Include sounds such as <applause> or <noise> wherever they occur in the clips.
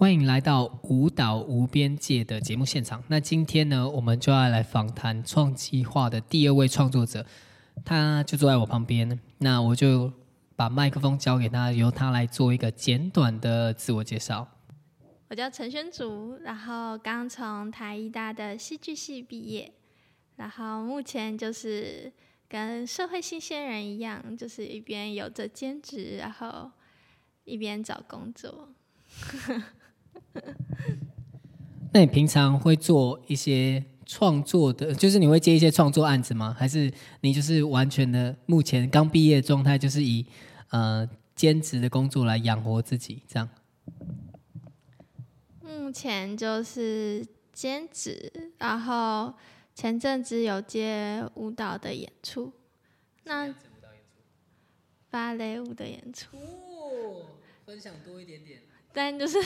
欢迎来到舞蹈无边界的节目现场。那今天呢，我们就要来访谈创计划的第二位创作者，他就坐在我旁边。那我就把麦克风交给他，由他来做一个简短的自我介绍。我叫陈轩竹，然后刚从台艺大的戏剧系毕业，然后目前就是跟社会新鲜人一样，就是一边有着兼职，然后一边找工作。<laughs> 那你平常会做一些创作的，就是你会接一些创作案子吗？还是你就是完全的目前刚毕业状态，就是以呃兼职的工作来养活自己这样？目前就是兼职，然后前阵子有接舞蹈的演出，那芭蕾舞的演出，分享多一点点。但就是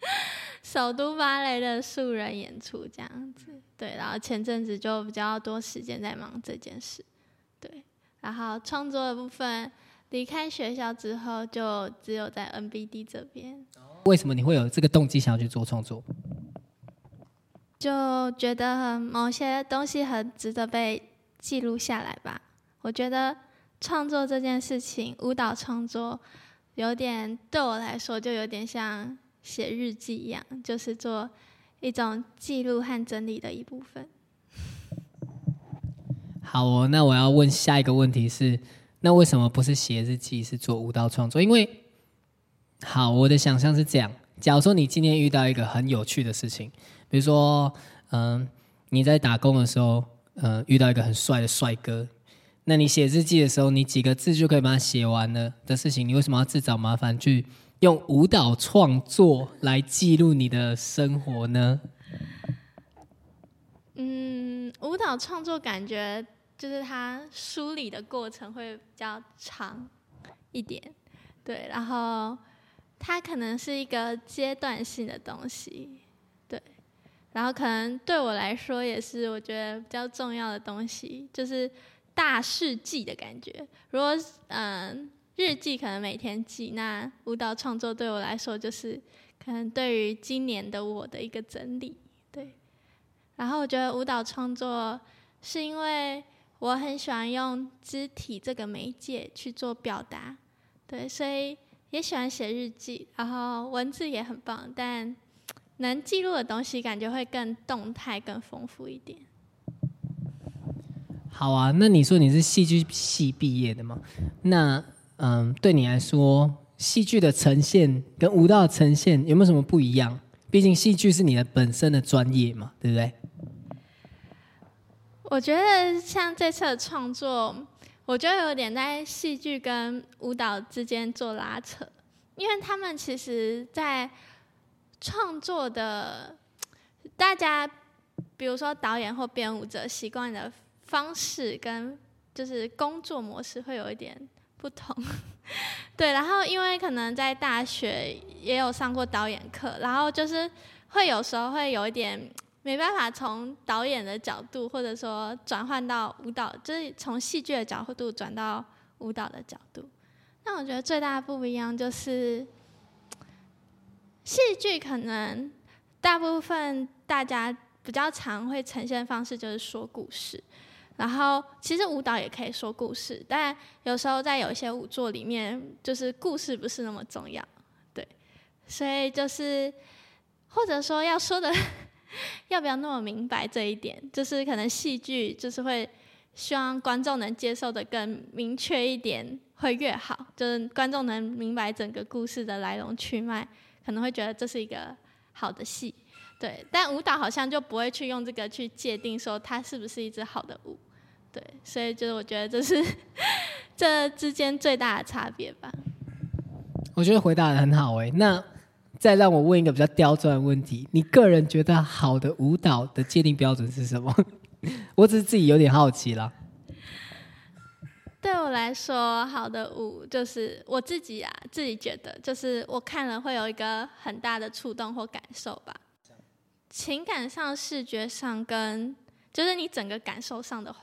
<laughs> 首都芭蕾的素人演出这样子，对，然后前阵子就比较多时间在忙这件事，对，然后创作的部分离开学校之后就只有在 NBD 这边。为什么你会有这个动机想要去做创作？就觉得某些东西很值得被记录下来吧。我觉得创作这件事情，舞蹈创作。有点对我来说，就有点像写日记一样，就是做一种记录和整理的一部分。<laughs> 好哦，那我要问下一个问题是：那为什么不是写日记，是做舞蹈创作？因为，好，我的想象是这样：假如说你今天遇到一个很有趣的事情，比如说，嗯，你在打工的时候，嗯，遇到一个很帅的帅哥。那你写日记的时候，你几个字就可以把它写完了的事情，你为什么要自找麻烦去用舞蹈创作来记录你的生活呢？嗯，舞蹈创作感觉就是它梳理的过程会比较长一点，对，然后它可能是一个阶段性的东西，对，然后可能对我来说也是我觉得比较重要的东西，就是。大事记的感觉。如果嗯日记可能每天记，那舞蹈创作对我来说就是可能对于今年的我的一个整理。对，然后我觉得舞蹈创作是因为我很喜欢用肢体这个媒介去做表达，对，所以也喜欢写日记。然后文字也很棒，但能记录的东西感觉会更动态、更丰富一点。好啊，那你说你是戏剧系毕业的吗？那嗯，对你来说，戏剧的呈现跟舞蹈的呈现有没有什么不一样？毕竟戏剧是你的本身的专业嘛，对不对？我觉得像这次的创作，我觉得有点在戏剧跟舞蹈之间做拉扯，因为他们其实，在创作的大家，比如说导演或编舞者习惯的。方式跟就是工作模式会有一点不同，<laughs> 对。然后因为可能在大学也有上过导演课，然后就是会有时候会有一点没办法从导演的角度，或者说转换到舞蹈，就是从戏剧的角度转到舞蹈的角度。那我觉得最大的不一样就是，戏剧可能大部分大家比较常会呈现方式就是说故事。然后，其实舞蹈也可以说故事，但有时候在有一些舞作里面，就是故事不是那么重要，对。所以就是，或者说要说的 <laughs> 要不要那么明白这一点，就是可能戏剧就是会希望观众能接受的更明确一点，会越好，就是观众能明白整个故事的来龙去脉，可能会觉得这是一个好的戏，对。但舞蹈好像就不会去用这个去界定说它是不是一支好的舞。对，所以就是我觉得这是这之间最大的差别吧。我觉得回答的很好哎，那再让我问一个比较刁钻的问题：你个人觉得好的舞蹈的界定标准是什么？<laughs> 我只是自己有点好奇啦。对我来说，好的舞就是我自己啊，自己觉得就是我看了会有一个很大的触动或感受吧，情感上、视觉上跟就是你整个感受上的。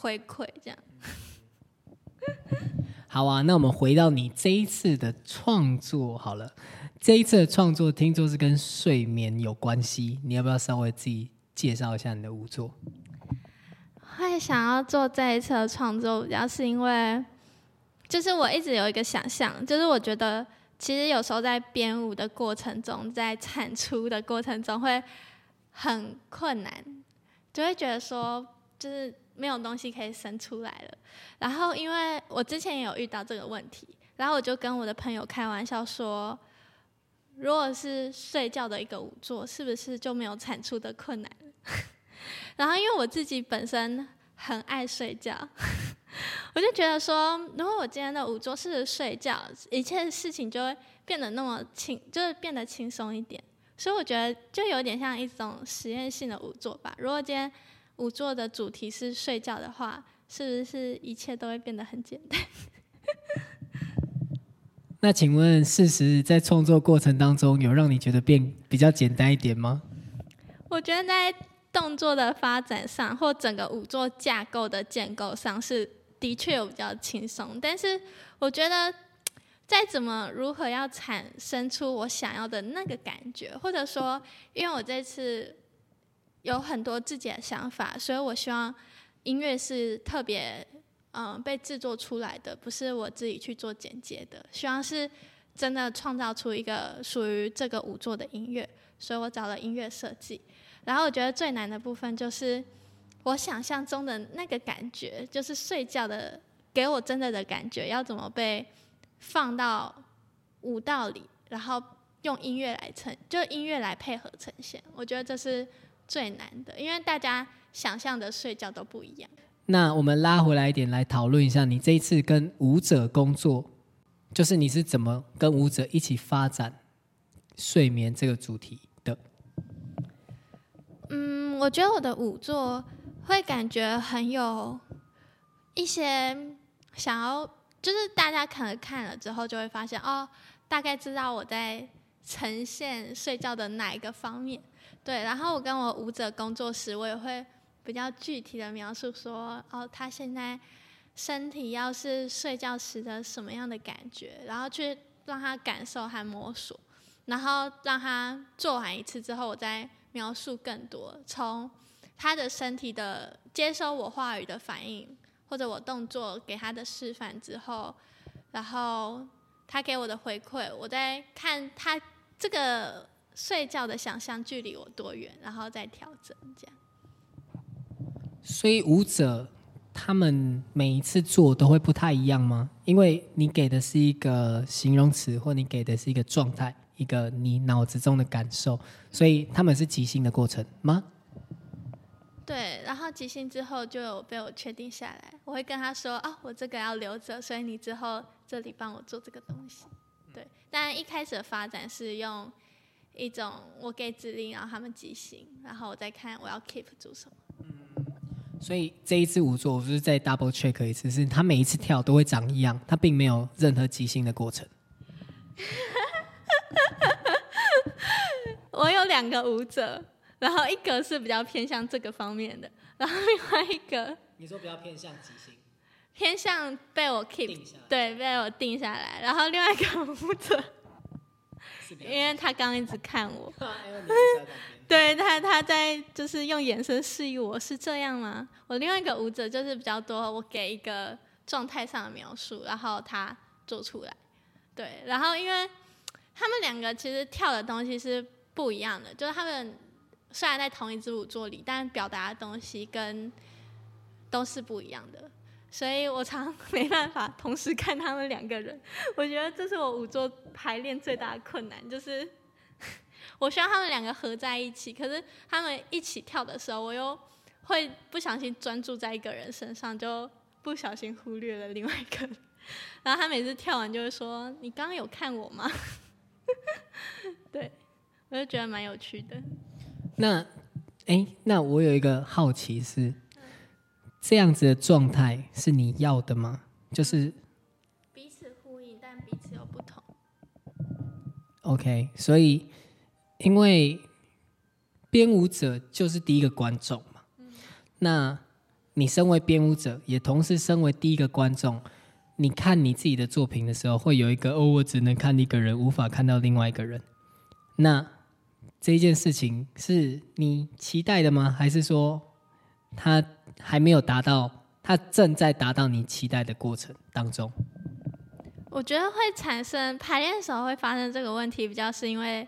回馈这样，<laughs> 好啊。那我们回到你这一次的创作好了。这一次的创作听说是跟睡眠有关系，你要不要稍微自己介绍一下你的舞作？会想要做这一次的创作，主要是因为，就是我一直有一个想象，就是我觉得其实有时候在编舞的过程中，在产出的过程中会很困难，就会觉得说，就是没有东西可以生出来了。然后因为我之前也有遇到这个问题，然后我就跟我的朋友开玩笑说，如果是睡觉的一个舞作，是不是就没有产出的困难？<laughs> 然后，因为我自己本身很爱睡觉，我就觉得说，如果我今天的午座是睡觉，一切事情就会变得那么轻，就是变得轻松一点。所以我觉得就有点像一种实验性的午座吧。如果今天舞作的主题是睡觉的话，是不是一切都会变得很简单？<laughs> 那请问，事实在创作过程当中有让你觉得变比较简单一点吗？我觉得在。动作的发展上，或整个五座架构的建构上，是的确有比较轻松。但是，我觉得再怎么如何要产生出我想要的那个感觉，或者说，因为我这次有很多自己的想法，所以我希望音乐是特别嗯被制作出来的，不是我自己去做剪接的。希望是真的创造出一个属于这个舞作的音乐，所以我找了音乐设计。然后我觉得最难的部分就是我想象中的那个感觉，就是睡觉的给我真的的感觉，要怎么被放到舞蹈里，然后用音乐来呈，就音乐来配合呈现。我觉得这是最难的，因为大家想象的睡觉都不一样。那我们拉回来一点来讨论一下，你这一次跟舞者工作，就是你是怎么跟舞者一起发展睡眠这个主题的？嗯，我觉得我的舞作会感觉很有一些想要，就是大家可能看了之后就会发现，哦，大概知道我在呈现睡觉的哪一个方面。对，然后我跟我舞者工作时，我也会比较具体的描述说，哦，他现在身体要是睡觉时的什么样的感觉，然后去让他感受和摸索，然后让他做完一次之后，我再。描述更多，从他的身体的接收我话语的反应，或者我动作给他的示范之后，然后他给我的回馈，我在看他这个睡觉的想象距离我多远，然后再调整这样。所以舞者他们每一次做都会不太一样吗？因为你给的是一个形容词，或你给的是一个状态。一个你脑子中的感受，所以他们是即兴的过程吗？对，然后即兴之后就有被我确定下来，我会跟他说：“啊，我这个要留着，所以你之后这里帮我做这个东西。”对，但一开始的发展是用一种我给指令，然后他们即兴，然后我再看我要 keep 住什么。嗯，所以这一次舞作，我就是再 double check 一次，是他每一次跳都会长一样，他并没有任何即兴的过程。<laughs> 我有两个舞者，然后一个是比较偏向这个方面的，然后另外一个你说比较偏向即兴，偏向被我 keep 对被我定下来，然后另外一个舞者，因为他刚一直看我，<laughs> 对他他在就是用眼神示意我是这样吗？我另外一个舞者就是比较多，我给一个状态上的描述，然后他做出来，对，然后因为。他们两个其实跳的东西是不一样的，就是他们虽然在同一支舞作里，但表达的东西跟都是不一样的，所以我常 <laughs> 没办法同时看他们两个人。我觉得这是我舞作排练最大的困难，就是 <laughs> 我希望他们两个合在一起，可是他们一起跳的时候，我又会不小心专注在一个人身上，就不小心忽略了另外一个。然后他每次跳完就会说：“你刚刚有看我吗？” <laughs> 对，我就觉得蛮有趣的。那，哎，那我有一个好奇是，这样子的状态是你要的吗？就是彼此呼应，但彼此又不同。OK，所以因为编舞者就是第一个观众嘛。嗯那你身为编舞者，也同时身为第一个观众。你看你自己的作品的时候，会有一个哦，我只能看一个人，无法看到另外一个人。那这一件事情是你期待的吗？还是说他还没有达到，他正在达到你期待的过程当中？我觉得会产生排练的时候会发生这个问题，比较是因为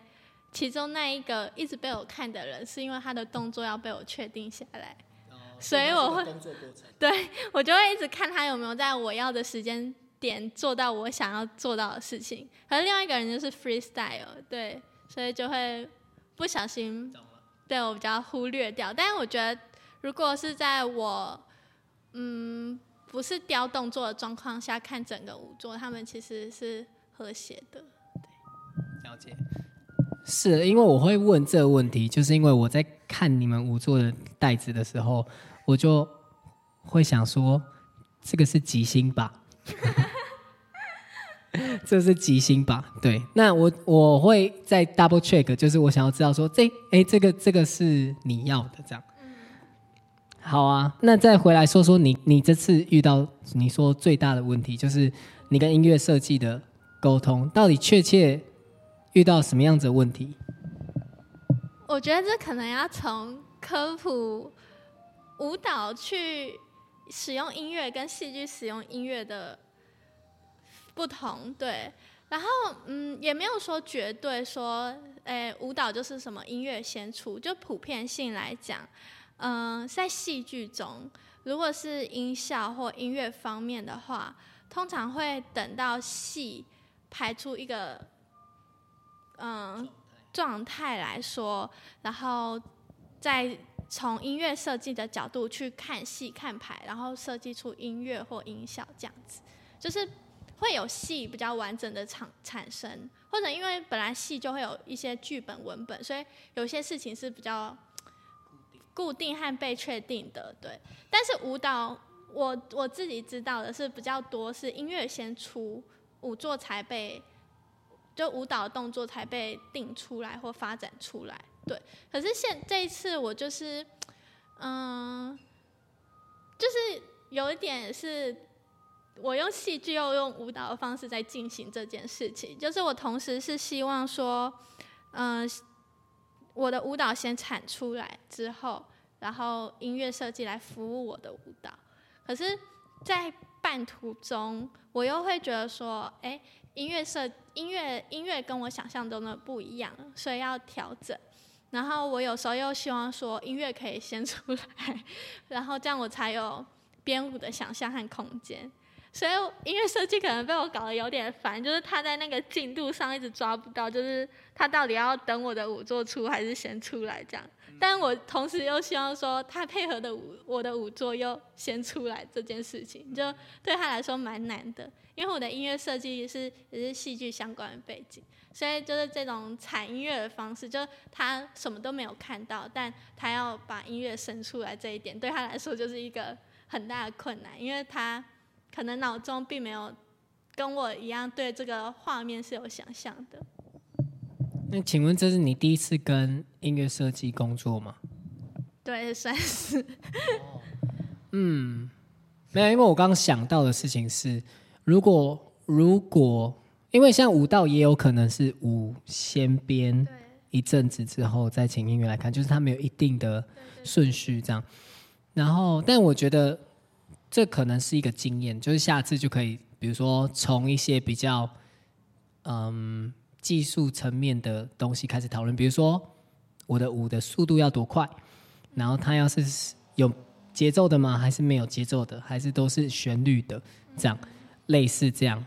其中那一个一直被我看的人，是因为他的动作要被我确定下来，所以我会对我就会一直看他有没有在我要的时间点做到我想要做到的事情。可是另外一个人就是 freestyle，对，所以就会不小心对我比较忽略掉。但是我觉得，如果是在我嗯。不是雕动作的状况下看整个舞作，他们其实是和谐的。对，了解。是因为我会问这个问题，就是因为我在看你们舞作的袋子的时候，我就会想说，这个是吉星吧？<laughs> 这是吉星吧？对。那我我会再 double check，就是我想要知道说，这哎，这个这个是你要的这样。好啊，那再回来说说你，你这次遇到你说最大的问题，就是你跟音乐设计的沟通，到底确切遇到什么样子的问题？我觉得这可能要从科普舞蹈去使用音乐跟戏剧使用音乐的不同，对。然后，嗯，也没有说绝对说，诶，舞蹈就是什么音乐先出，就普遍性来讲。嗯，在戏剧中，如果是音效或音乐方面的话，通常会等到戏排出一个嗯状态来说，然后再从音乐设计的角度去看戏看排，然后设计出音乐或音效这样子，就是会有戏比较完整的产产生，或者因为本来戏就会有一些剧本文本，所以有些事情是比较。固定和被确定的，对。但是舞蹈，我我自己知道的是比较多，是音乐先出，舞作才被，就舞蹈动作才被定出来或发展出来，对。可是现这一次我就是，嗯，就是有一点是，我用戏剧又用舞蹈的方式在进行这件事情，就是我同时是希望说，嗯。我的舞蹈先产出来之后，然后音乐设计来服务我的舞蹈。可是，在半途中，我又会觉得说，哎，音乐设音乐音乐跟我想象中的不一样，所以要调整。然后我有时候又希望说，音乐可以先出来，然后这样我才有编舞的想象和空间。所以音乐设计可能被我搞得有点烦，就是他在那个进度上一直抓不到，就是他到底要等我的舞做出还是先出来这样。但我同时又希望说他配合的舞，我的舞作又先出来这件事情，就对他来说蛮难的。因为我的音乐设计是也是戏剧相关的背景，所以就是这种产音乐的方式，就他什么都没有看到，但他要把音乐生出来这一点，对他来说就是一个很大的困难，因为他。可能脑中并没有跟我一样对这个画面是有想象的。那请问这是你第一次跟音乐设计工作吗？对，算是。嗯，没有，因为我刚刚想到的事情是，如果如果，因为像舞蹈也有可能是舞先编一阵子之后再请音乐来看，就是它没有一定的顺序这样。然后，但我觉得。这可能是一个经验，就是下次就可以，比如说从一些比较嗯技术层面的东西开始讨论，比如说我的舞的速度要多快，然后它要是有节奏的吗？还是没有节奏的？还是都是旋律的？这样类似这样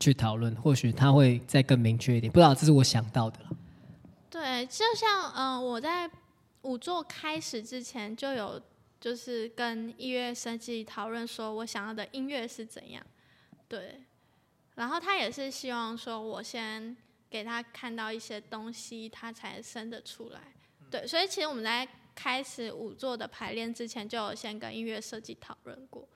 去讨论，或许它会再更明确一点。不知道这是我想到的了对，就像嗯，我在舞作开始之前就有。就是跟音乐设计讨论，说我想要的音乐是怎样，对。然后他也是希望说我先给他看到一些东西，他才生得出来，对。所以其实我们在开始五座的排练之前，就有先跟音乐设计讨论过。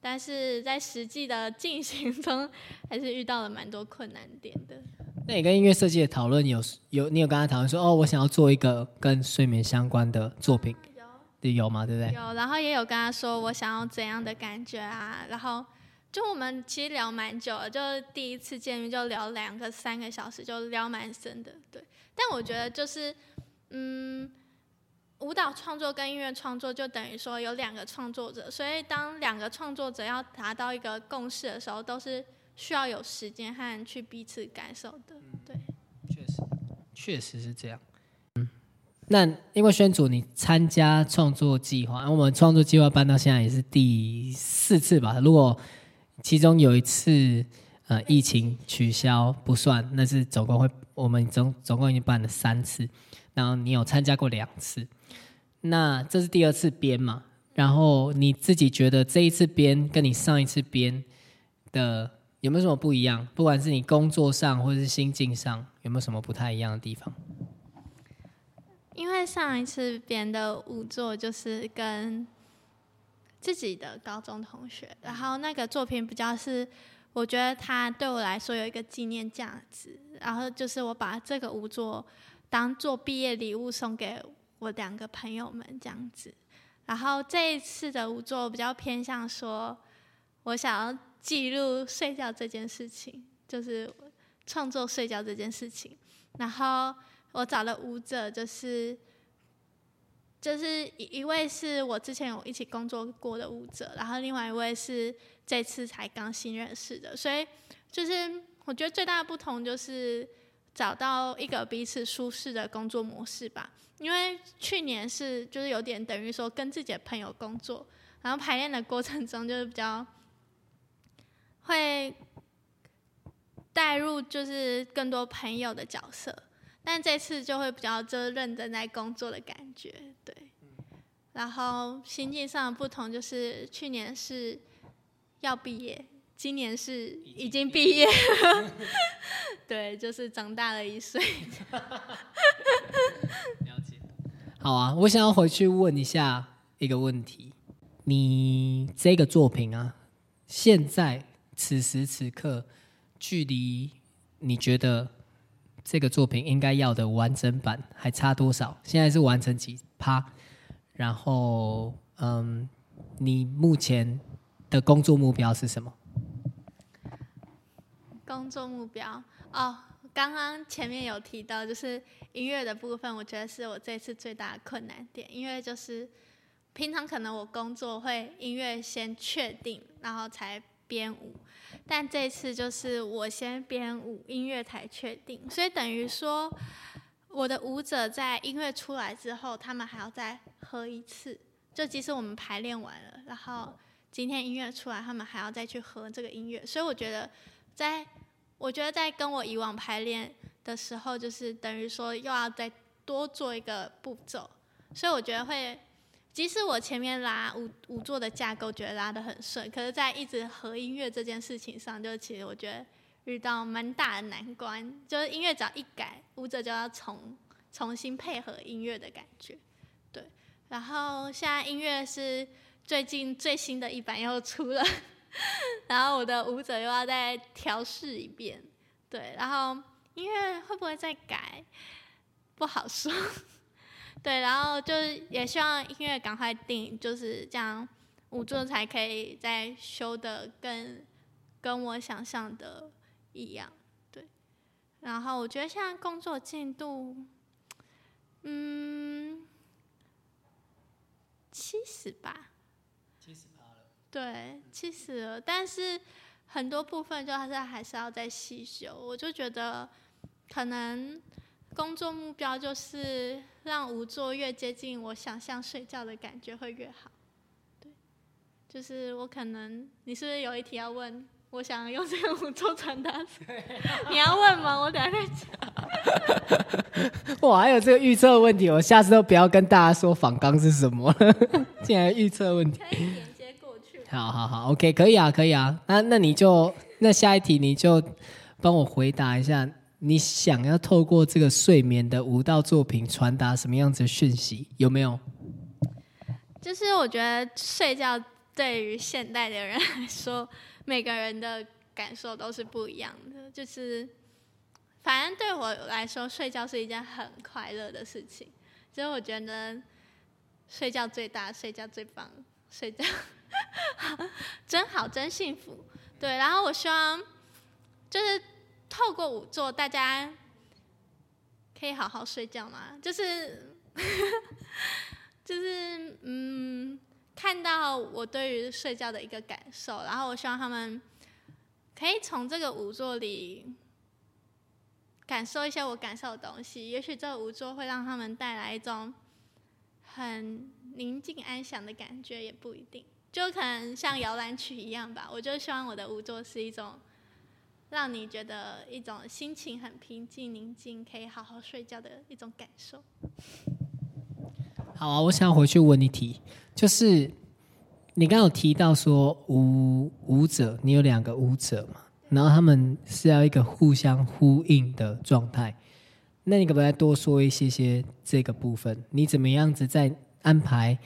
但是在实际的进行中，还是遇到了蛮多困难点的。那你跟音乐设计的讨论有有你有跟他讨论说，哦，我想要做一个跟睡眠相关的作品。有吗？对不对？有，然后也有跟他说我想要怎样的感觉啊，然后就我们其实聊蛮久了，就第一次见面就聊两个三个小时，就聊蛮深的，对。但我觉得就是，嗯，舞蹈创作跟音乐创作就等于说有两个创作者，所以当两个创作者要达到一个共识的时候，都是需要有时间和去彼此感受的，对。确实，确实是这样。那因为宣主你参加创作计划，我们创作计划办到现在也是第四次吧？如果其中有一次，呃，疫情取消不算，那是总共会我们总总共已经办了三次，然后你有参加过两次，那这是第二次编嘛？然后你自己觉得这一次编跟你上一次编的有没有什么不一样？不管是你工作上或者是心境上，有没有什么不太一样的地方？因为上一次编的舞作就是跟。自己的高中同学，然后那个作品比较是，我觉得它对我来说有一个纪念价值，然后就是我把这个舞作当做毕业礼物送给我两个朋友们这样子，然后这一次的舞作比较偏向说，我想要记录睡觉这件事情，就是创作睡觉这件事情，然后我找的舞者就是。就是一一位是我之前有一起工作过的舞者，然后另外一位是这次才刚新认识的，所以就是我觉得最大的不同就是找到一个彼此舒适的工作模式吧。因为去年是就是有点等于说跟自己的朋友工作，然后排练的过程中就是比较会带入就是更多朋友的角色。但这次就会比较就认真在工作的感觉，对。然后心境上的不同就是，去年是要毕业，今年是已经毕业了。<laughs> 对，就是长大了一岁。<laughs> 了解。好啊，我想要回去问一下一个问题：你这个作品啊，现在此时此刻，距离你觉得？这个作品应该要的完整版还差多少？现在是完成几趴？然后，嗯，你目前的工作目标是什么？工作目标哦，刚刚前面有提到，就是音乐的部分，我觉得是我这次最大的困难点，因为就是平常可能我工作会音乐先确定，然后才编舞。但这次就是我先编舞，音乐才确定，所以等于说我的舞者在音乐出来之后，他们还要再合一次。就即使我们排练完了，然后今天音乐出来，他们还要再去合这个音乐。所以我觉得，在我觉得在跟我以往排练的时候，就是等于说又要再多做一个步骤。所以我觉得会。即使我前面拉舞舞作的架构觉得拉得很顺，可是，在一直合音乐这件事情上，就其实我觉得遇到蛮大的难关。就是音乐只要一改，舞者就要重重新配合音乐的感觉。对，然后现在音乐是最近最新的一版又出了，<laughs> 然后我的舞者又要再调试一遍。对，然后音乐会不会再改？不好说。对，然后就是也希望音乐赶快定，就是这样，舞作才可以再修的更跟我想象的一样。对，然后我觉得现在工作进度，嗯，七十吧，七十八了。对，七十了，但是很多部分就还是还是要再细修。我就觉得可能。工作目标就是让舞作越接近我想象睡觉的感觉会越好。对，就是我可能你是不是有一题要问？我想用这个 <laughs> 舞作传达。你要问吗？我等下再讲。哇，还有这个预测问题，我下次都不要跟大家说仿纲是什么了。<laughs> 竟然预测问题。可以连接过去。好好好，OK，可以啊，可以啊。那那你就那下一题你就帮我回答一下。你想要透过这个睡眠的舞蹈作品传达什么样子的讯息？有没有？就是我觉得睡觉对于现代的人来说，每个人的感受都是不一样的。就是反正对我来说，睡觉是一件很快乐的事情。所以我觉得睡觉最大，睡觉最棒，睡觉 <laughs> 真好，真幸福。对，然后我希望就是透过舞座，大家可以好好睡觉吗，就是 <laughs> 就是嗯，看到我对于睡觉的一个感受，然后我希望他们可以从这个舞座里感受一些我感受的东西，也许这个舞座会让他们带来一种很宁静安详的感觉，也不一定。就可能像摇篮曲一样吧，我就希望我的舞座是一种让你觉得一种心情很平静、宁静，可以好好睡觉的一种感受。好啊，我想回去问你题，就是你刚有提到说舞舞者，你有两个舞者嘛，然后他们是要一个互相呼应的状态，那你可不可以多说一些些这个部分？你怎么样子在安排？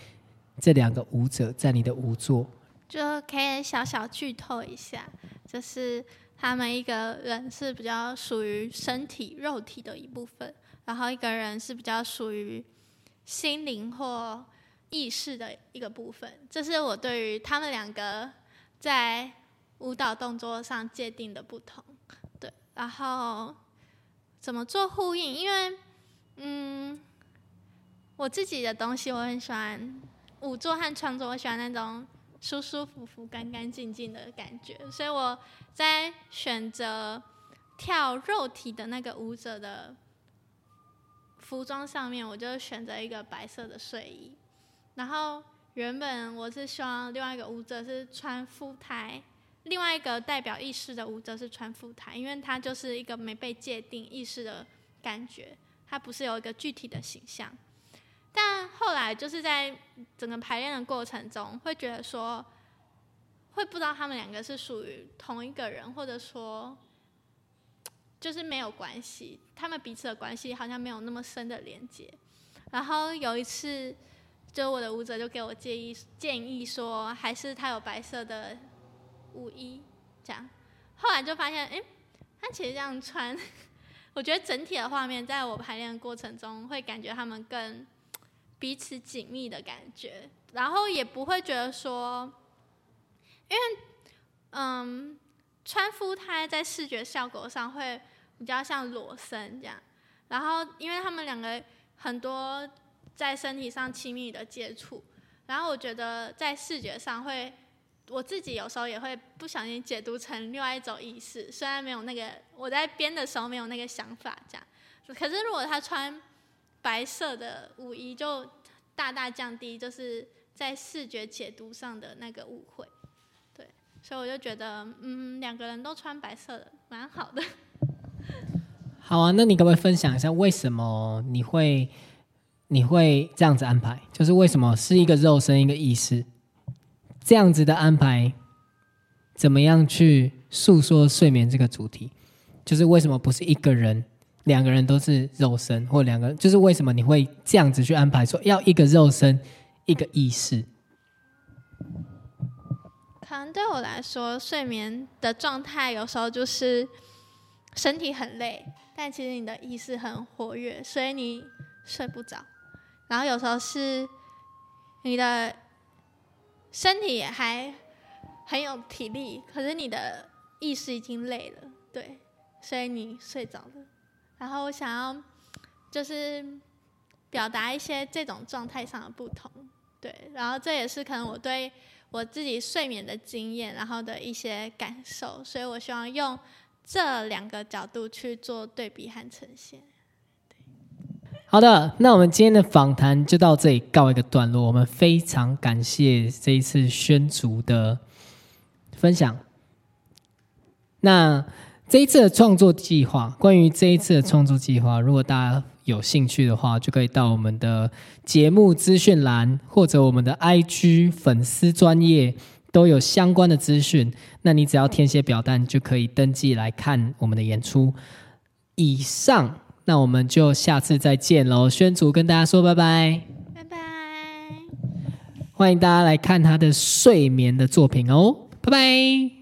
这两个舞者在你的舞作，就可以小小剧透一下，就是他们一个人是比较属于身体肉体的一部分，然后一个人是比较属于心灵或意识的一个部分。这是我对于他们两个在舞蹈动作上界定的不同。对，然后怎么做呼应？因为嗯，我自己的东西我很喜欢。舞作和创作，我喜欢那种舒舒服服、干干净净的感觉，所以我在选择跳肉体的那个舞者的服装上面，我就选择一个白色的睡衣。然后原本我是希望另外一个舞者是穿腹台，另外一个代表意识的舞者是穿腹台，因为它就是一个没被界定意识的感觉，它不是有一个具体的形象。但后来就是在整个排练的过程中，会觉得说，会不知道他们两个是属于同一个人，或者说，就是没有关系，他们彼此的关系好像没有那么深的连接。然后有一次，就我的舞者就给我建议建议说，还是他有白色的舞衣这样。后来就发现，哎，他其实这样穿，<laughs> 我觉得整体的画面，在我排练的过程中，会感觉他们更。彼此紧密的感觉，然后也不会觉得说，因为嗯，穿夫胎在视觉效果上会比较像裸身这样，然后因为他们两个很多在身体上亲密的接触，然后我觉得在视觉上会，我自己有时候也会不小心解读成另外一种意思，虽然没有那个我在编的时候没有那个想法这样，可是如果他穿。白色的舞衣就大大降低，就是在视觉解读上的那个误会，对，所以我就觉得，嗯，两个人都穿白色的，蛮好的。好啊，那你可不可以分享一下，为什么你会你会这样子安排？就是为什么是一个肉身一个意识这样子的安排？怎么样去诉说睡眠这个主题？就是为什么不是一个人？两个人都是肉身，或两个就是为什么你会这样子去安排？说要一个肉身，一个意识。可能对我来说，睡眠的状态有时候就是身体很累，但其实你的意识很活跃，所以你睡不着。然后有时候是你的身体还很有体力，可是你的意识已经累了，对，所以你睡着了。然后我想要就是表达一些这种状态上的不同，对，然后这也是可能我对我自己睡眠的经验，然后的一些感受，所以我希望用这两个角度去做对比和呈现。好的，那我们今天的访谈就到这里告一个段落。我们非常感谢这一次宣竹的分享。那。这一次的创作计划，关于这一次的创作计划，如果大家有兴趣的话，就可以到我们的节目资讯栏或者我们的 IG 粉丝专业都有相关的资讯。那你只要填写表单就可以登记来看我们的演出。以上，那我们就下次再见喽。宣祖跟大家说拜拜，拜拜，欢迎大家来看他的睡眠的作品哦，拜拜。